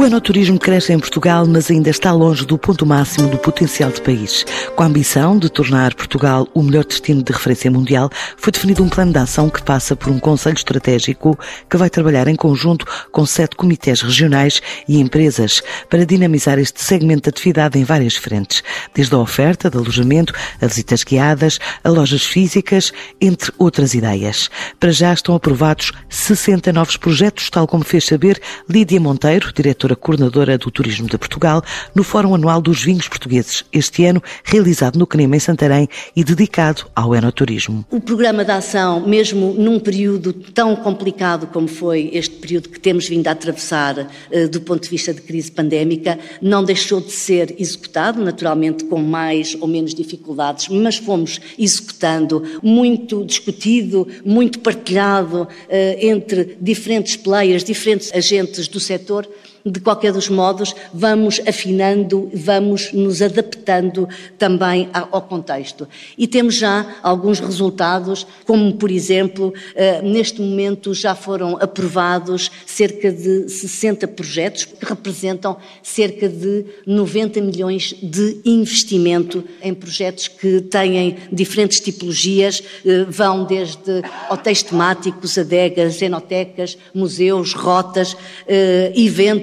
O enoturismo cresce em Portugal, mas ainda está longe do ponto máximo do potencial do país. Com a ambição de tornar Portugal o melhor destino de referência mundial, foi definido um plano de ação que passa por um conselho estratégico que vai trabalhar em conjunto com sete comitês regionais e empresas para dinamizar este segmento de atividade em várias frentes, desde a oferta de alojamento, a visitas guiadas, a lojas físicas, entre outras ideias. Para já estão aprovados 60 novos projetos, tal como fez saber Lídia Monteiro, diretora diretora coordenadora do Turismo de Portugal, no Fórum Anual dos Vinhos Portugueses, este ano realizado no Canema em Santarém e dedicado ao enoturismo. O programa de ação, mesmo num período tão complicado como foi este período que temos vindo a atravessar eh, do ponto de vista de crise pandémica, não deixou de ser executado, naturalmente com mais ou menos dificuldades, mas fomos executando, muito discutido, muito partilhado eh, entre diferentes players, diferentes agentes do setor de qualquer dos modos, vamos afinando, vamos nos adaptando também ao contexto. E temos já alguns resultados, como por exemplo, eh, neste momento já foram aprovados cerca de 60 projetos que representam cerca de 90 milhões de investimento em projetos que têm diferentes tipologias, eh, vão desde hotéis temáticos, adegas, enotecas, museus, rotas, eh,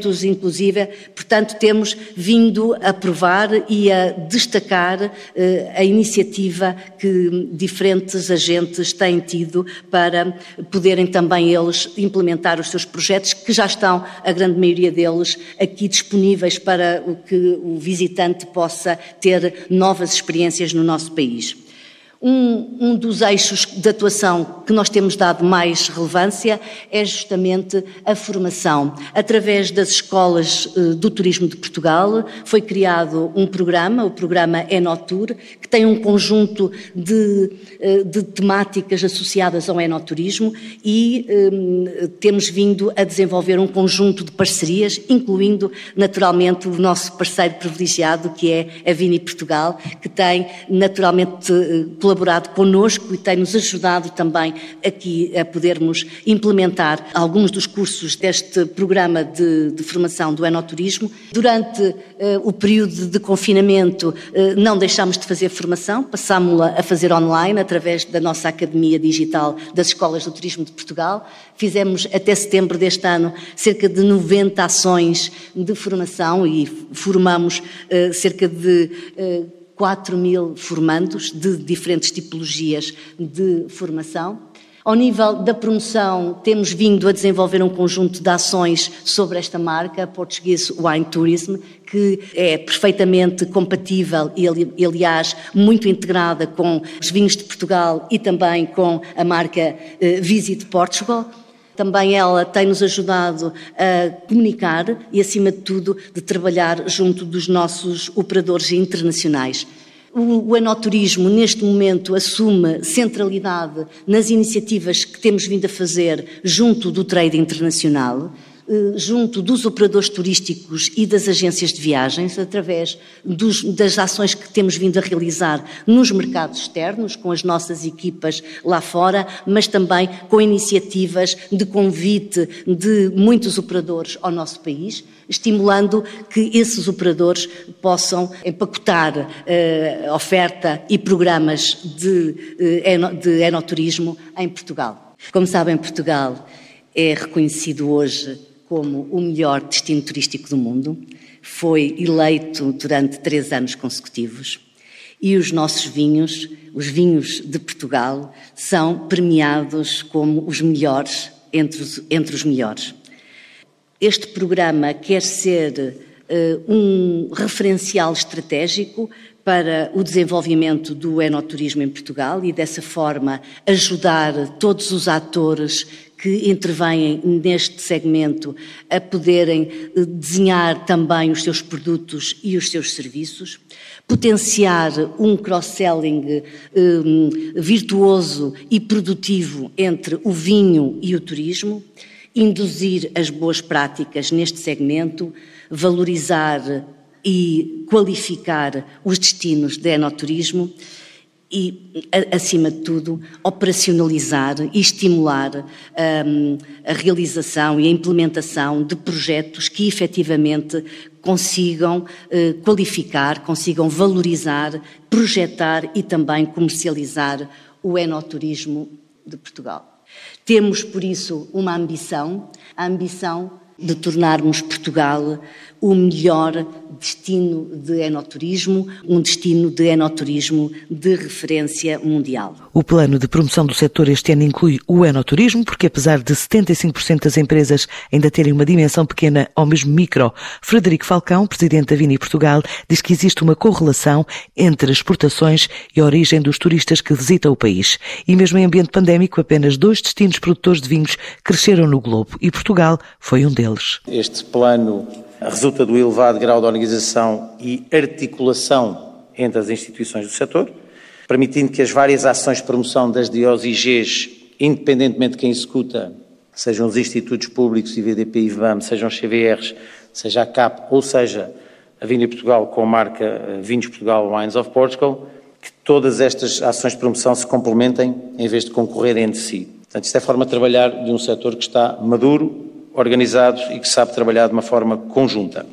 eventos inclusive, portanto, temos vindo a provar e a destacar eh, a iniciativa que diferentes agentes têm tido para poderem também eles implementar os seus projetos, que já estão, a grande maioria deles, aqui disponíveis para que o visitante possa ter novas experiências no nosso país. Um, um, dos eixos de atuação que nós temos dado mais relevância é justamente a formação. Através das escolas eh, do turismo de Portugal foi criado um programa, o programa Enotur, que tem um conjunto de, eh, de temáticas associadas ao enoturismo e eh, temos vindo a desenvolver um conjunto de parcerias, incluindo naturalmente o nosso parceiro privilegiado, que é a Vini Portugal, que tem naturalmente colaborado connosco e tem-nos ajudado também aqui a podermos implementar alguns dos cursos deste programa de, de formação do enoturismo. Durante uh, o período de confinamento uh, não deixámos de fazer formação, passámos-la a fazer online através da nossa Academia Digital das Escolas do Turismo de Portugal. Fizemos até setembro deste ano cerca de 90 ações de formação e formamos uh, cerca de 4 mil formandos de diferentes tipologias de formação. Ao nível da promoção, temos vindo a desenvolver um conjunto de ações sobre esta marca, Portuguese Wine Tourism, que é perfeitamente compatível e, aliás, muito integrada com os vinhos de Portugal e também com a marca eh, Visit Portugal. Também ela tem-nos ajudado a comunicar e, acima de tudo, de trabalhar junto dos nossos operadores internacionais. O enoturismo, neste momento, assume centralidade nas iniciativas que temos vindo a fazer junto do trade internacional. Eh, junto dos operadores turísticos e das agências de viagens, através dos, das ações que temos vindo a realizar nos mercados externos, com as nossas equipas lá fora, mas também com iniciativas de convite de muitos operadores ao nosso país, estimulando que esses operadores possam empacotar eh, oferta e programas de, eh, de enoturismo em Portugal. Como sabem, Portugal é reconhecido hoje como o melhor destino turístico do mundo, foi eleito durante três anos consecutivos. E os nossos vinhos, os vinhos de Portugal, são premiados como os melhores entre os, entre os melhores. Este programa quer ser uh, um referencial estratégico para o desenvolvimento do enoturismo em Portugal e, dessa forma, ajudar todos os atores que intervêm neste segmento a poderem eh, desenhar também os seus produtos e os seus serviços, potenciar um cross-selling um, virtuoso e produtivo entre o vinho e o turismo, induzir as boas práticas neste segmento, valorizar e qualificar os destinos de enoturismo e, acima de tudo, operacionalizar e estimular um, a realização e a implementação de projetos que efetivamente consigam uh, qualificar, consigam valorizar, projetar e também comercializar o enoturismo de Portugal. Temos, por isso, uma ambição, a ambição de tornarmos Portugal o melhor destino de enoturismo, um destino de enoturismo de referência mundial. O plano de promoção do setor este ano inclui o enoturismo, porque apesar de 75% das empresas ainda terem uma dimensão pequena ou mesmo micro, Frederico Falcão, presidente da Vini Portugal, diz que existe uma correlação entre as exportações e a origem dos turistas que visitam o país. E mesmo em ambiente pandémico, apenas dois destinos produtores de vinhos cresceram no globo e Portugal foi um deles. Este plano resulta do elevado grau de organização e articulação entre as instituições do setor, permitindo que as várias ações de promoção das DOS independentemente de quem executa, sejam os institutos públicos, IVDP e IVAM, sejam os CVRs, seja a CAP ou seja a Vinha Portugal com a marca eh, Vinhos Portugal Wines of Portugal, que todas estas ações de promoção se complementem em vez de concorrerem entre si. Portanto, isto é a forma de trabalhar de um setor que está maduro, organizado e que sabe trabalhar de uma forma conjunta.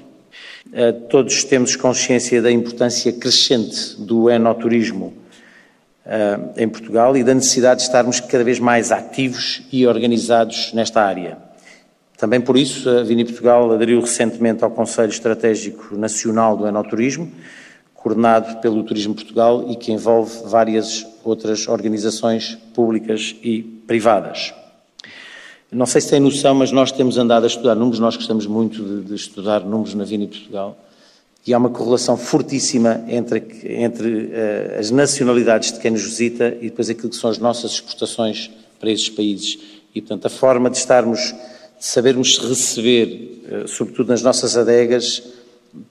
Todos temos consciência da importância crescente do enoturismo eh, em Portugal e da necessidade de estarmos cada vez mais ativos e organizados nesta área. Também por isso, a Vini Portugal aderiu recentemente ao Conselho Estratégico Nacional do Enoturismo, coordenado pelo Turismo Portugal e que envolve várias outras organizações públicas e privadas. Não sei se tem noção, mas nós temos andado a estudar números, nós gostamos muito de, de estudar números na Vini Portugal, e há uma correlação fortíssima entre, entre uh, as nacionalidades de quem nos visita e depois aquilo que são as nossas exportações para esses países. E, portanto, a forma de estarmos, de sabermos receber, uh, sobretudo nas nossas adegas,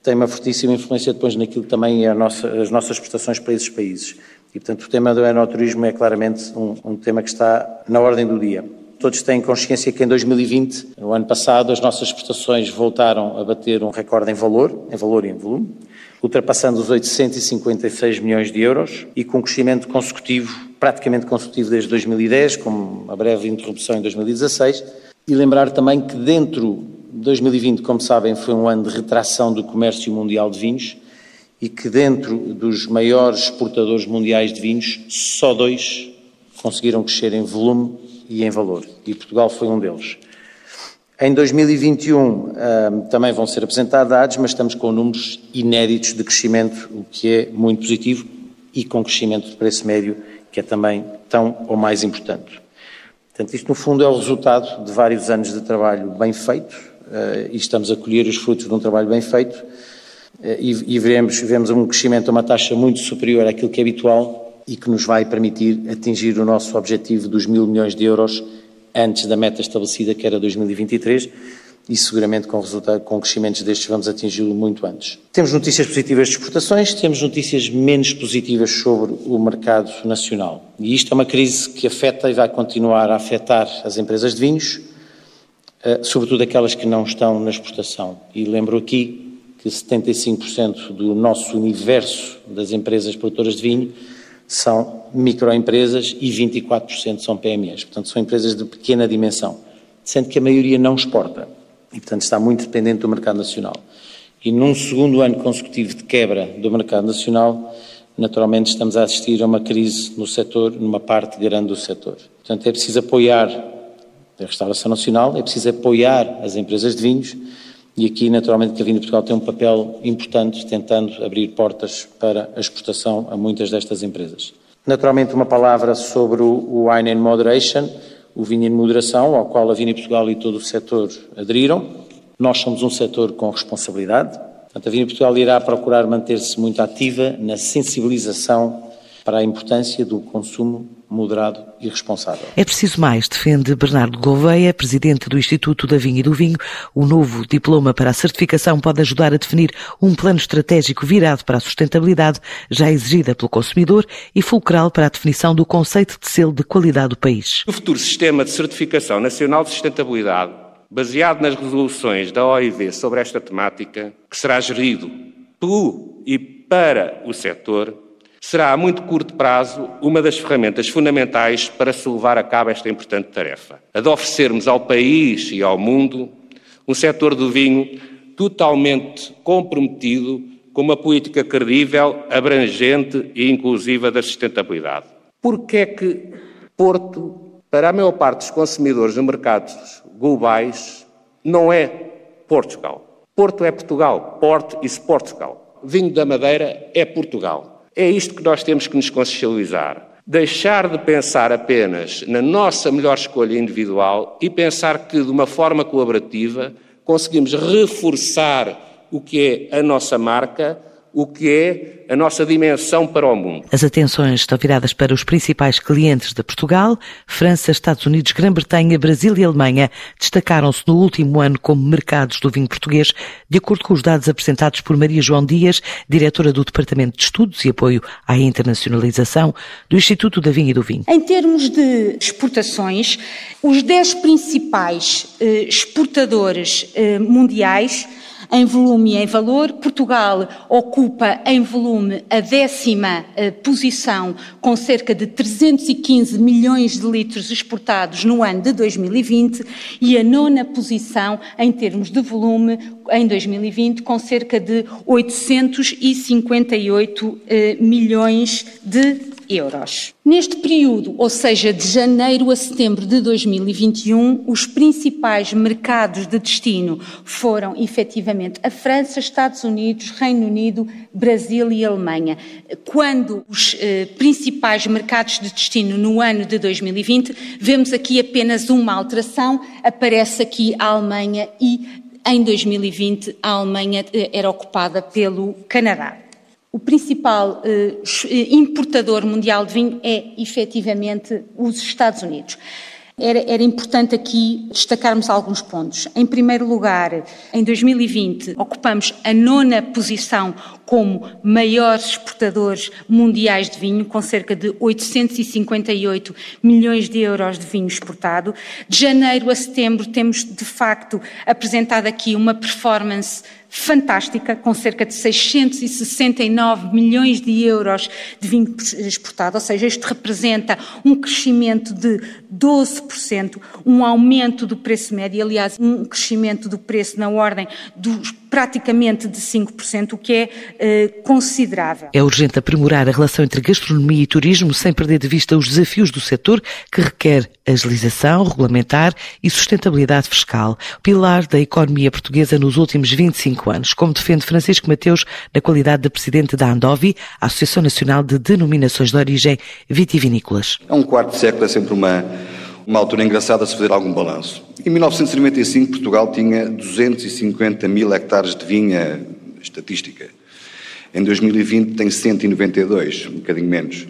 tem uma fortíssima influência depois naquilo que também é nossa, as nossas exportações para esses países. E, portanto, o tema do enoturismo é claramente um, um tema que está na ordem do dia. Todos têm consciência que em 2020, no ano passado, as nossas exportações voltaram a bater um recorde em valor, em valor e em volume, ultrapassando os 856 milhões de euros e com um crescimento consecutivo, praticamente consecutivo desde 2010, com uma breve interrupção em 2016. E lembrar também que dentro de 2020, como sabem, foi um ano de retração do comércio mundial de vinhos e que dentro dos maiores exportadores mundiais de vinhos, só dois conseguiram crescer em volume e em valor, e Portugal foi um deles. Em 2021 um, também vão ser apresentados dados, mas estamos com números inéditos de crescimento, o que é muito positivo, e com crescimento de preço médio, que é também tão ou mais importante. Portanto, isto no fundo é o resultado de vários anos de trabalho bem feito, uh, e estamos a colher os frutos de um trabalho bem feito, uh, e, e veremos, vemos um crescimento a uma taxa muito superior àquilo que é habitual, e que nos vai permitir atingir o nosso objetivo dos mil milhões de euros antes da meta estabelecida, que era 2023, e seguramente com, com crescimentos destes vamos atingi-lo muito antes. Temos notícias positivas de exportações, temos notícias menos positivas sobre o mercado nacional. E isto é uma crise que afeta e vai continuar a afetar as empresas de vinhos, eh, sobretudo aquelas que não estão na exportação. E lembro aqui que 75% do nosso universo das empresas produtoras de vinho são microempresas e 24% são PMEs. Portanto, são empresas de pequena dimensão, sendo que a maioria não exporta e, portanto, está muito dependente do mercado nacional. E num segundo ano consecutivo de quebra do mercado nacional, naturalmente estamos a assistir a uma crise no setor, numa parte grande do setor. Portanto, é preciso apoiar a restauração nacional, é preciso apoiar as empresas de vinhos e aqui, naturalmente, que a Vinha Portugal tem um papel importante tentando abrir portas para a exportação a muitas destas empresas. Naturalmente, uma palavra sobre o Wine and Moderation, o vinho em moderação, ao qual a Vinha Portugal e todo o setor aderiram. Nós somos um setor com responsabilidade, portanto, a Vinha Portugal irá procurar manter-se muito ativa na sensibilização para a importância do consumo moderado e responsável. É preciso mais, defende Bernardo Gouveia, presidente do Instituto da Vinha e do Vinho. O novo diploma para a certificação pode ajudar a definir um plano estratégico virado para a sustentabilidade, já exigida pelo consumidor, e fulcral para a definição do conceito de selo de qualidade do país. O futuro sistema de certificação nacional de sustentabilidade, baseado nas resoluções da OIV sobre esta temática, que será gerido pelo e para o setor, será a muito curto prazo uma das ferramentas fundamentais para se levar a cabo esta importante tarefa. A de oferecermos ao país e ao mundo um setor do vinho totalmente comprometido com uma política credível, abrangente e inclusiva da sustentabilidade. Por que é que Porto, para a maior parte dos consumidores no mercados globais, não é Portugal? Porto é Portugal. Porto is Portugal. Vinho da Madeira é Portugal. É isto que nós temos que nos consciencializar. Deixar de pensar apenas na nossa melhor escolha individual e pensar que, de uma forma colaborativa, conseguimos reforçar o que é a nossa marca o que é a nossa dimensão para o mundo. As atenções estão viradas para os principais clientes de Portugal. França, Estados Unidos, Grã-Bretanha, Brasil e Alemanha destacaram-se no último ano como mercados do vinho português, de acordo com os dados apresentados por Maria João Dias, diretora do Departamento de Estudos e Apoio à Internacionalização do Instituto da Vinha e do Vinho. Em termos de exportações, os 10 principais eh, exportadores eh, mundiais em volume e em valor. Portugal ocupa em volume a décima eh, posição, com cerca de 315 milhões de litros exportados no ano de 2020, e a nona posição em termos de volume em 2020, com cerca de 858 eh, milhões de euros. Neste período, ou seja, de janeiro a setembro de 2021, os principais mercados de destino foram efetivamente a França, Estados Unidos, Reino Unido, Brasil e Alemanha. Quando os eh, principais mercados de destino no ano de 2020, vemos aqui apenas uma alteração, aparece aqui a Alemanha e em 2020 a Alemanha eh, era ocupada pelo Canadá o principal eh, importador mundial de vinho é efetivamente os Estados Unidos. Era, era, importante aqui destacarmos alguns pontos. Em primeiro lugar, em 2020, ocupamos a nona posição como maiores exportadores mundiais de vinho, com cerca de 858 milhões de euros de vinho exportado. De janeiro a setembro, temos de facto apresentado aqui uma performance fantástica, com cerca de 669 milhões de euros de vinho exportado, ou seja, isto representa um crescimento de 12%, um aumento do preço médio, aliás, um crescimento do preço na ordem dos praticamente de 5%, o que é eh, considerável. É urgente aprimorar a relação entre gastronomia e turismo sem perder de vista os desafios do setor que requer agilização regulamentar e sustentabilidade fiscal, pilar da economia portuguesa nos últimos 25 anos, como defende Francisco Mateus na qualidade de presidente da Andovi, Associação Nacional de Denominações de Origem Vitivinícolas. É um quarto século, é sempre uma uma altura engraçada se fazer algum balanço. Em 1995, Portugal tinha 250 mil hectares de vinha estatística. Em 2020 tem 192, um bocadinho menos.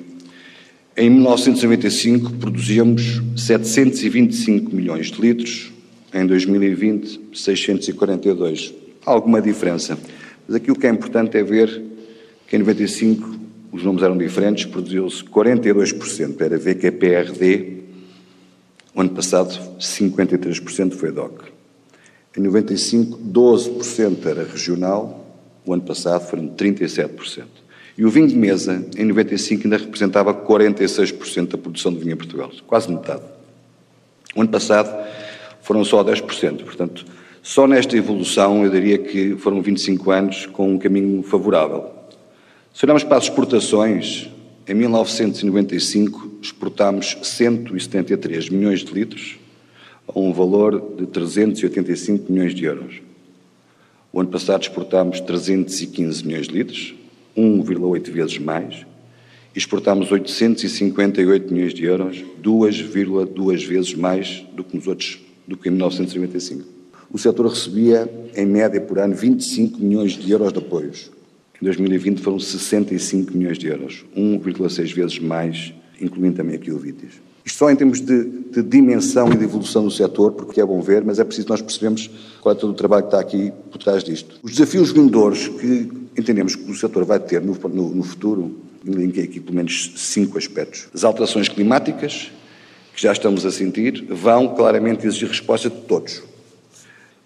Em 1995 produzíamos 725 milhões de litros, em 2020 642. Há alguma diferença. Mas aqui o que é importante é ver que em 95 os números eram diferentes, produziu-se 42%, era VQPRD, o ano passado, 53% foi DOC. Em 95, 12% era regional, o ano passado foram 37%. E o vinho de mesa, em 95, ainda representava 46% da produção de vinho em Portugal, quase metade. O ano passado foram só 10%. Portanto, só nesta evolução eu diria que foram 25 anos com um caminho favorável. Se olharmos para as exportações, em 1995, exportámos 173 milhões de litros a um valor de 385 milhões de euros. O ano passado exportámos 315 milhões de litros, 1,8 vezes mais, e exportámos 858 milhões de euros, 2,2 vezes mais do que nos outros, do que em 1995. O setor recebia, em média por ano, 25 milhões de euros de apoios. Em 2020 foram 65 milhões de euros, 1,6 vezes mais, incluindo também aqui o Vitis. Isto só em termos de, de, dimensão e de evolução do setor, porque é bom ver, mas é preciso nós percebermos qual é todo o trabalho que está aqui por trás disto. Os desafios vendedores que entendemos que o setor vai ter no, no, no futuro, linkei aqui pelo menos cinco aspectos. As alterações climáticas, que já estamos a sentir, vão claramente exigir resposta de todos.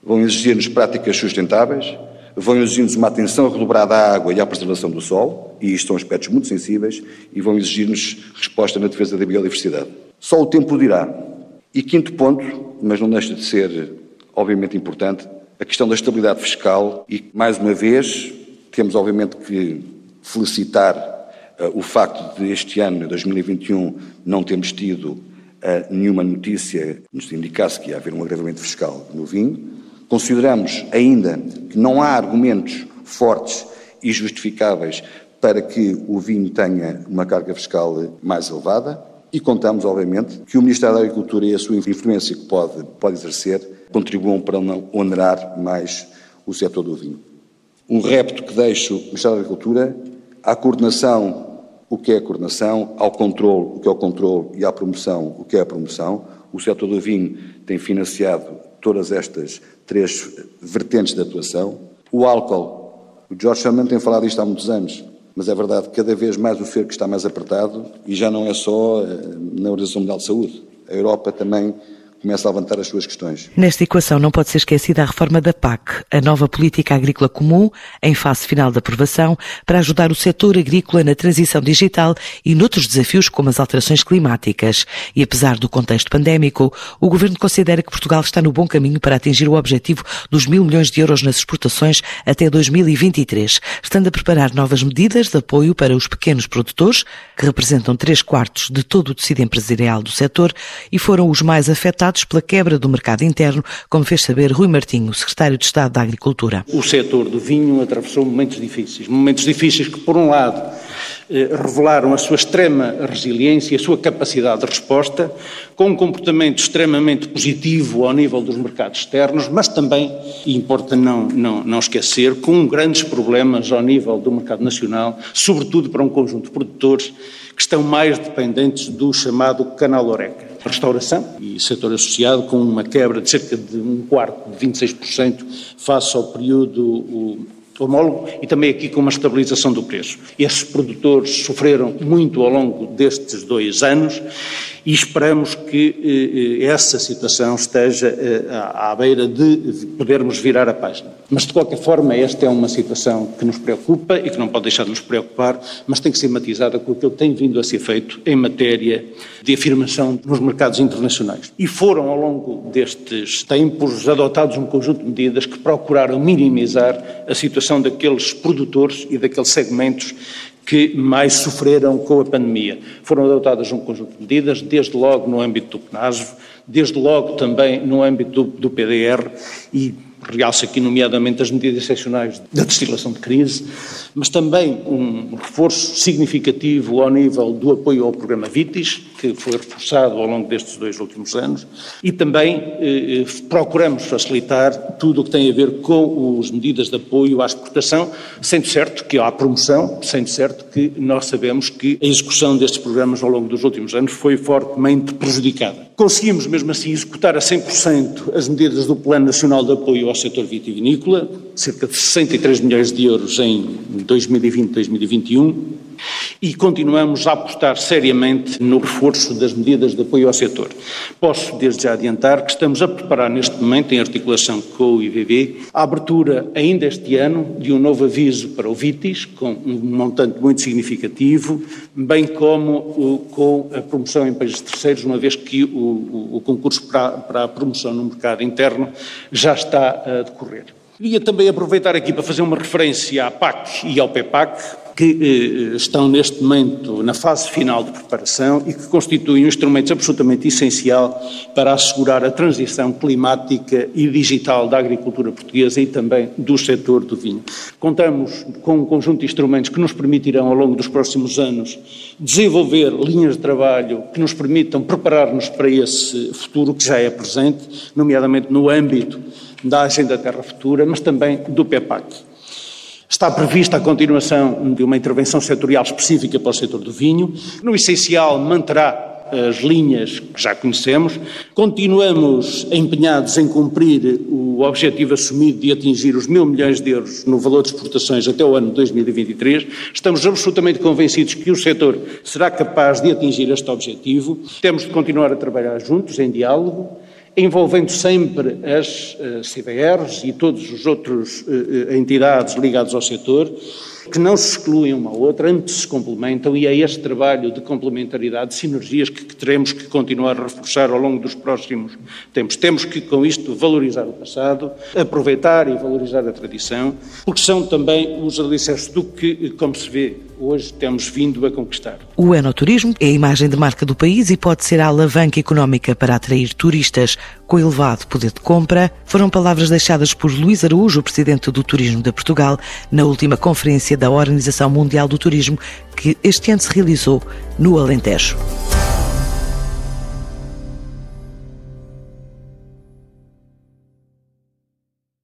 Vão exigir-nos práticas sustentáveis, vão exigir-nos uma atenção redobrada à água e à preservação do solo, e isto são aspectos muito sensíveis, e vão exigir-nos resposta na defesa da biodiversidade. Só o tempo dirá. E quinto ponto, mas não deixa de ser obviamente importante, a questão da estabilidade fiscal e, mais uma vez, temos obviamente que felicitar uh, o facto de este ano, 2021, não termos tido uh, nenhuma notícia que nos indicasse que ia haver um agravamento fiscal no vinho. Consideramos ainda que não há argumentos fortes e justificáveis para que o vinho tenha uma carga fiscal mais elevada e contamos, obviamente, que o Ministério da Agricultura e a sua influência que pode, pode exercer contribuam para não onerar mais o setor do vinho. Um repto que deixo ao Ministério da Agricultura à coordenação, o que é a coordenação, ao controle, o que é o controle e à promoção, o que é a promoção. O setor do vinho tem financiado todas estas três vertentes de atuação. O álcool, o George Sherman tem falado isto há muitos anos, mas é verdade que cada vez mais o cerco está mais apertado e já não é só eh, na Organização Mundial de Saúde. A Europa também começa a levantar as suas questões. Nesta equação não pode ser esquecida a reforma da PAC, a nova política agrícola comum, em fase final de aprovação, para ajudar o setor agrícola na transição digital e noutros desafios como as alterações climáticas. E apesar do contexto pandémico, o Governo considera que Portugal está no bom caminho para atingir o objetivo dos mil milhões de euros nas exportações até 2023, estando a preparar novas medidas de apoio para os pequenos produtores, que representam três quartos de todo o tecido empresarial do setor e foram os mais afetados afetados pela quebra do mercado interno, como fez saber Rui Martinho, secretário de Estado da Agricultura. O setor do vinho atravessou momentos difíceis, momentos difíceis que, por um lado, eh, revelaram a sua extrema resiliência, a sua capacidade de resposta, com um comportamento extremamente positivo ao nível dos mercados externos, mas também, e importa não, não, não esquecer, com grandes problemas ao nível do mercado nacional, sobretudo para um conjunto de produtores que estão mais dependentes do chamado canal Oreca restauração e setor associado, com uma quebra de cerca de um quarto, de 26%, face ao período homólogo e também aqui com uma estabilização do preço. Esses produtores sofreram muito ao longo destes dois anos e esperamos que eh, eh, essa situação esteja eh, à beira de podermos virar a página. Mas, de qualquer forma, esta é uma situação que nos preocupa e que não pode deixar de nos preocupar, mas tem que ser matizada com aquilo que tem vindo a ser feito em matéria de afirmação nos mercados internacionais. E foram, ao longo destes tempos, adotados um conjunto de medidas que procuraram minimizar a situação daqueles produtores e daqueles segmentos que mais sofreram com a pandemia. Foram adotadas um conjunto de medidas, desde logo no âmbito do PNASV, desde logo também no âmbito do, do PDR e realça aqui nomeadamente as medidas excepcionais da destilação de crise, mas também um reforço significativo ao nível do apoio ao programa VITIS, que foi reforçado ao longo destes dois últimos anos, e também eh, procuramos facilitar tudo o que tem a ver com as medidas de apoio à exportação, sendo certo que há promoção, sendo certo que nós sabemos que a execução destes programas ao longo dos últimos anos foi fortemente prejudicada. Conseguimos mesmo assim executar a 100% as medidas do Plano Nacional de Apoio ao setor vitivinícola, cerca de 63 milhões de euros em 2020-2021, e continuamos a apostar seriamente no reforço das medidas de apoio ao setor. Posso desde já adiantar que estamos a preparar neste momento, em articulação com o IVB, a abertura ainda este ano de um novo aviso para o VITIS, com um montante muito significativo, bem como com a promoção em países terceiros, uma vez que o, o, o concurso para, para a promoção no mercado interno já está a decorrer. Queria também aproveitar aqui para fazer uma referência à PAC e ao PEPAC, que eh, estão neste momento na fase final de preparação e que constituem um instrumento absolutamente essencial para assegurar a transição climática e digital da agricultura portuguesa e também do setor do vinho. Contamos com um conjunto de instrumentos que nos permitirão, ao longo dos próximos anos, desenvolver linhas de trabalho que nos permitam preparar-nos para esse futuro que já é presente, nomeadamente no âmbito da Agenda Terra Futura, mas também do PEPAC. Está prevista a continuação de uma intervenção setorial específica para o setor do vinho. No essencial, manterá as linhas que já conhecemos. Continuamos empenhados em cumprir o objetivo assumido de atingir os mil milhões de euros no valor de exportações até o ano de 2023. Estamos absolutamente convencidos que o setor será capaz de atingir este objetivo. Temos de continuar a trabalhar juntos, em diálogo envolvendo sempre as uh, CBRs e todas as outras uh, entidades ligadas ao setor, que não se excluem uma à outra, antes se complementam, e é este trabalho de complementaridade, de sinergias, que, que teremos que continuar a reforçar ao longo dos próximos tempos. Temos que, com isto, valorizar o passado, aproveitar e valorizar a tradição, porque são também os alicerces do que, como se vê, hoje temos vindo a conquistar. O enoturismo é a imagem de marca do país e pode ser a alavanca económica para atrair turistas com elevado poder de compra. Foram palavras deixadas por Luís Araújo, presidente do Turismo de Portugal, na última conferência da Organização Mundial do Turismo, que este ano se realizou no Alentejo.